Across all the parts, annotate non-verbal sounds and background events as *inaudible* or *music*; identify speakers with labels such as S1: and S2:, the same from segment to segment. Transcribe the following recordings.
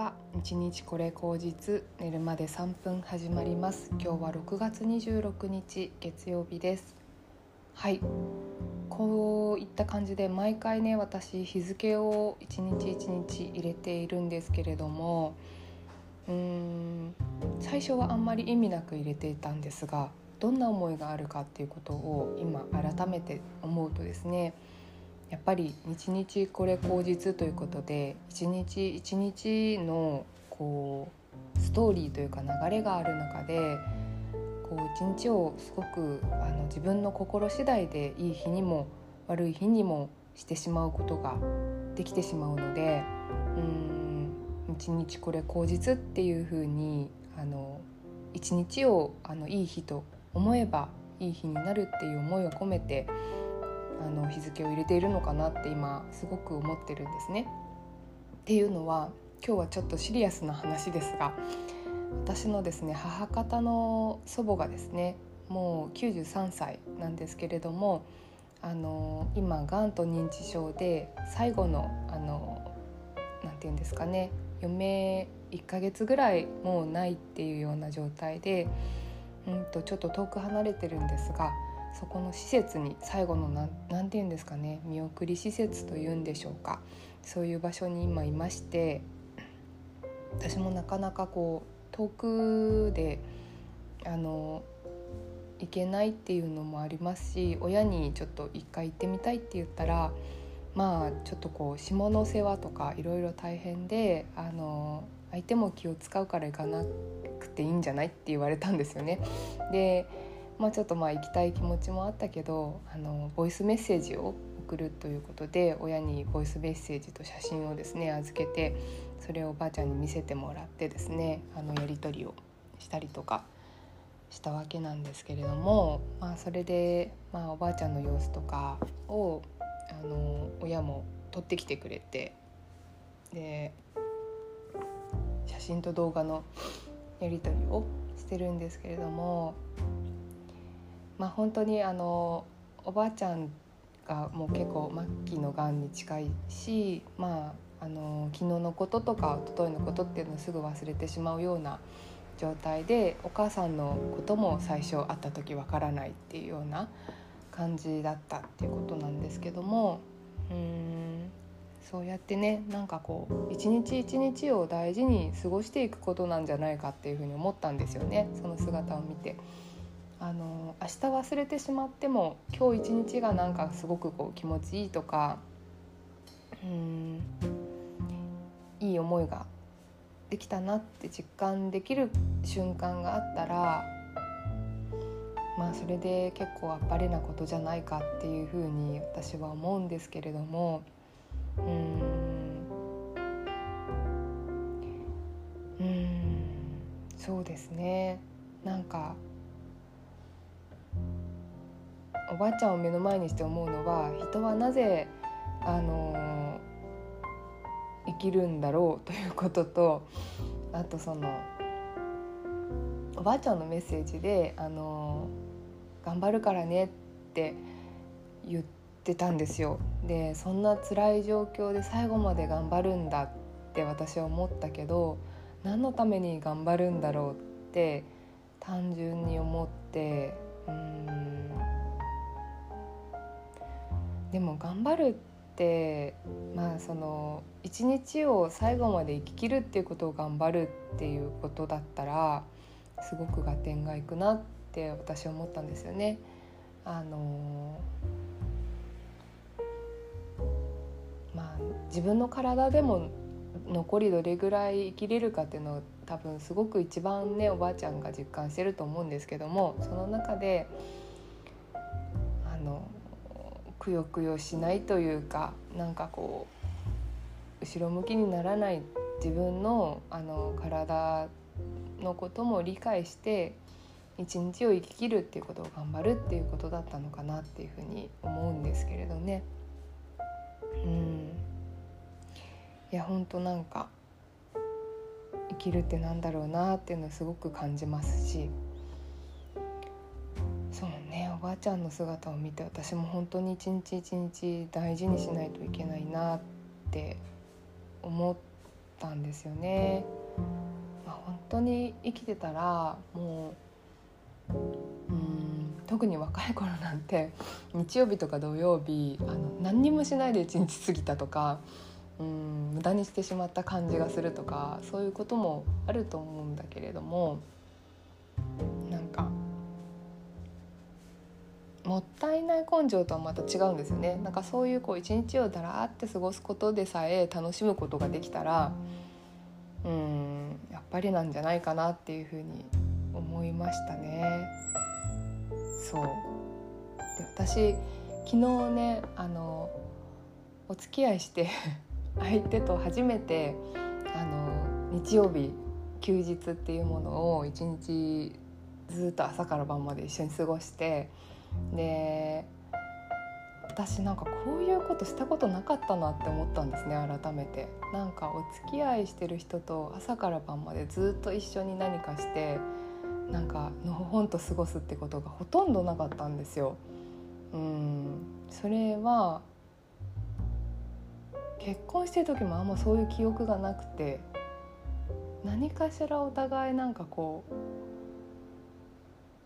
S1: は1日これ口実寝るまで3分始まります。今日は6月26日月曜日です。はい。こういった感じで毎回ね私日付を1日1日入れているんですけれどもうーん最初はあんまり意味なく入れていたんですがどんな思いがあるかっていうことを今改めて思うとですねやっぱり日これ口実ということで一日一日のこうストーリーというか流れがある中で一日をすごくあの自分の心次第でいい日にも悪い日にもしてしまうことができてしまうので一日これ口実っていう風に一日をあのいい日と思えばいい日になるっていう思いを込めてあの日付を入れているのかなって今すごく思ってるんですね。っていうのは今日はちょっとシリアスな話ですが私のですね母方の祖母がですねもう93歳なんですけれどもあの今がんと認知症で最後のあのなて言うんですかね余命1ヶ月ぐらいもうないっていうような状態で、うんとちょっと遠く離れてるんですがそこの施設に最後の何て言うんですかね見送り施設というんでしょうかそういう場所に今いまして私もなかなかこう遠くであの行けないっていうのもありますし親にちょっと一回行ってみたいって言ったらまあちょっとこう下の世話とかいろいろ大変であの相手も気を使うから行かなくていいんじゃないって言われたんですよね。でまあ、ちょっとまあ行きたい気持ちもあったけどあのボイスメッセージを送るということで親にボイスメッセージと写真をですね預けてそれをおばあちゃんに見せてもらってですねあのやり取りをしたりとかしたわけなんですけれども、まあ、それで、まあ、おばあちゃんの様子とかをあの親も撮ってきてくれてで写真と動画のやり取りをしてるんですけれどもまあ、本当にあのおばあちゃんがもう結構末期のがんに近いし、まあ、あの昨日のこととか一昨日のことっていうのをすぐ忘れてしまうような状態でお母さんのことも最初会った時わからないっていうような感じだったっていうことなんですけどもうんそうやってねなんかこう一日一日を大事に過ごしていくことなんじゃないかっていうふうに思ったんですよねその姿を見て。あの明日忘れてしまっても今日一日がなんかすごくこう気持ちいいとかうんいい思いができたなって実感できる瞬間があったらまあそれで結構あっぱれなことじゃないかっていうふうに私は思うんですけれどもうんうんそうですね。なんかおばあちゃんを目の前にして思うのは人はなぜあの生きるんだろうということとあとそのおばあちゃんのメッセージで「あの頑張るからね」って言ってたんですよ。でそんな辛い状況で最後まで頑張るんだって私は思ったけど何のために頑張るんだろうって単純に思って頑張るってまあその一日を最後まで生ききるっていうことを頑張るっていうことだったらすごく合点がいくなって私は思ったんですよね。あのまあ自分の体でも残りどれぐらい生きれるかっていうのを多分すごく一番ねおばあちゃんが実感してると思うんですけどもその中でくよくよしないというかなんかこう後ろ向きにならない自分のあの体のことも理解して一日を生ききるっていうことを頑張るっていうことだったのかなっていうふうに思うんですけれどね。うんいや本当なんか生きるってなんだろうなっていうのをすごく感じますしばあちゃんの姿を見て私も本当に一日一日大事にしないといけないなって思ったんですよね。まあ、本当に生きてたらもううん特に若い頃なんて日曜日とか土曜日あの何にもしないで一日過ぎたとかうん無駄にしてしまった感じがするとかそういうこともあると思うんだけれどももったいない根性とはまた違うんですよねなんかそういうこう一日をだらーって過ごすことでさえ楽しむことができたらうんやっぱりなんじゃないかなっていうふうに思いましたね。そうで私昨日ねあのお付き合いして *laughs* 相手と初めてあの日曜日休日っていうものを一日ずっと朝から晩まで一緒に過ごしてで私なんかこういうことしたことなかったなって思ったんですね改めてなんかお付き合いしてる人と朝から晩までずっと一緒に何かしてなんかのほほんと過ごすってことがほとんどなかったんですよ。うんそれは結婚してる時もあんまそういう記憶がなくて何かしらお互いなんかこ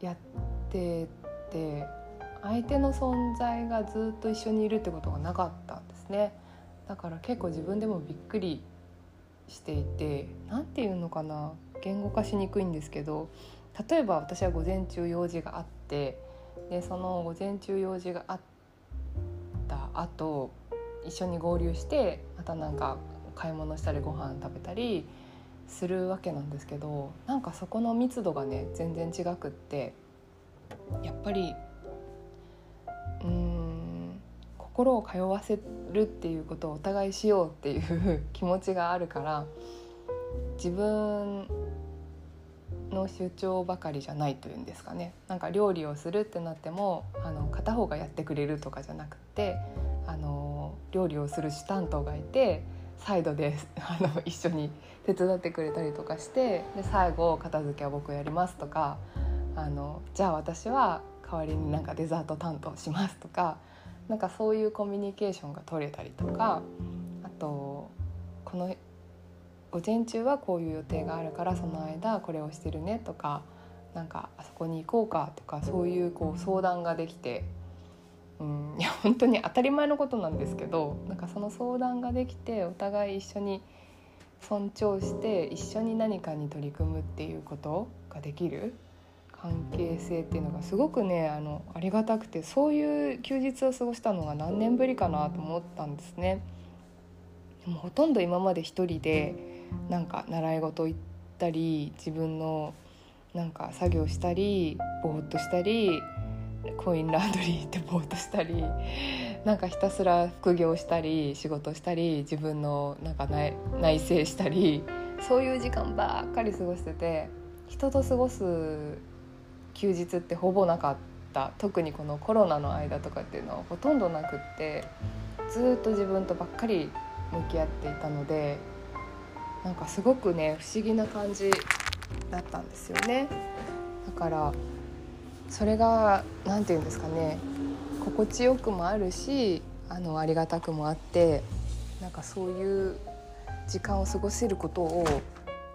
S1: うやってて相手の存在がずっと一緒にいるってことがなかったんですね。だから結構自分でもびっくりしていて何て言うのかな言語化しにくいんですけど例えば私は午前中用事があってでその午前中用事があった後一緒に合流してまたなんか買い物したりご飯食べたりするわけなんですけどなんかそこの密度がね全然違くってやっぱりうん心を通わせるっていうことをお互いしようっていう気持ちがあるから自分の主張ばかりじゃないというんですかね。なんか料理をするってなってもあの片方がやってくれるとかじゃなくてあの料理をする主担当がいてサイドで *laughs* あの一緒に手伝ってくれたりとかしてで最後片付けは僕やりますとかあのじゃあ私は代わりになんかデザート担当しますとかなんかそういうコミュニケーションが取れたりとかあとこの午前中はこういう予定があるからその間これをしてるねとかなんかあそこに行こうかとかそういうこう相談ができて。うん、いや本当に当たり前のことなんですけどなんかその相談ができてお互い一緒に尊重して一緒に何かに取り組むっていうことができる関係性っていうのがすごくねあのありがたくてそういう休日を過ごしたのが何年ぶりかなと思ったんですね。でもほとんど今まで一人でなんか習い事行ったり自分のなんか作業したりぼーっとしたりコインランドリー行ってぼーっとしたりなんかひたすら副業したり仕事したり自分のなんか内内省したりそういう時間ばっかり過ごしてて人と過ごす休日ってほぼなかった特にこのコロナの間とかっていうのはほとんどなくってずっと自分とばっかり向き合っていたのでなんかすごくね不思議な感じだったんですよね。だからそれが何て言うんですかね心地よくもあるしあのありがたくもあってなんかそういう時間を過ごせることを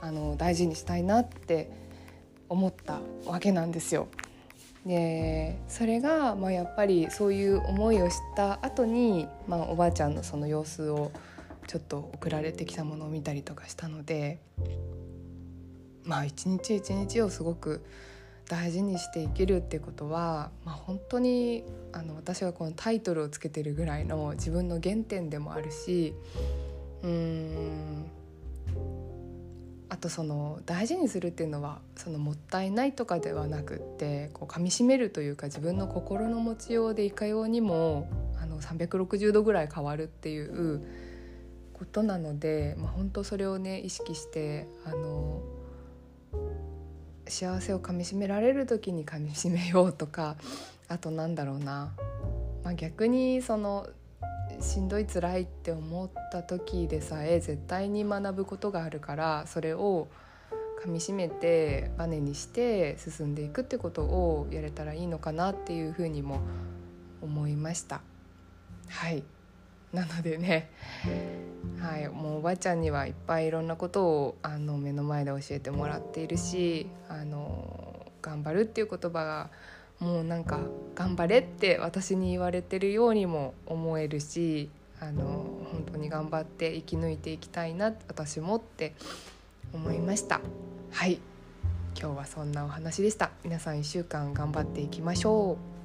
S1: あの大事にしたいなって思ったわけなんですよ。でそれが、まあ、やっぱりそういう思いをした後に、まあ、おばあちゃんのその様子をちょっと送られてきたものを見たりとかしたのでまあ一日一日をすごく大事にして生きるってことは、まあ、本当にあの私がこのタイトルをつけてるぐらいの自分の原点でもあるしうんあとその大事にするっていうのはそのもったいないとかではなくってこう噛みしめるというか自分の心の持ちようでいかようにもあの360度ぐらい変わるっていうことなので、まあ、本当それをね意識してあの幸せをかみしめられる時にかみしめようとかあとなんだろうな、まあ、逆にそのしんどい辛いって思った時でさえ絶対に学ぶことがあるからそれをかみしめてバネにして進んでいくってことをやれたらいいのかなっていうふうにも思いました。はいなのでねはい、もうおばあちゃんにはいっぱいいろんなことをあの目の前で教えてもらっているしあの頑張るっていう言葉がもうなんか「頑張れ」って私に言われてるようにも思えるしあの本当に頑張って生き抜いていきたいな私もって思いました。はい。今日はそんなお話でした。皆さん1週間頑張っていきましょう。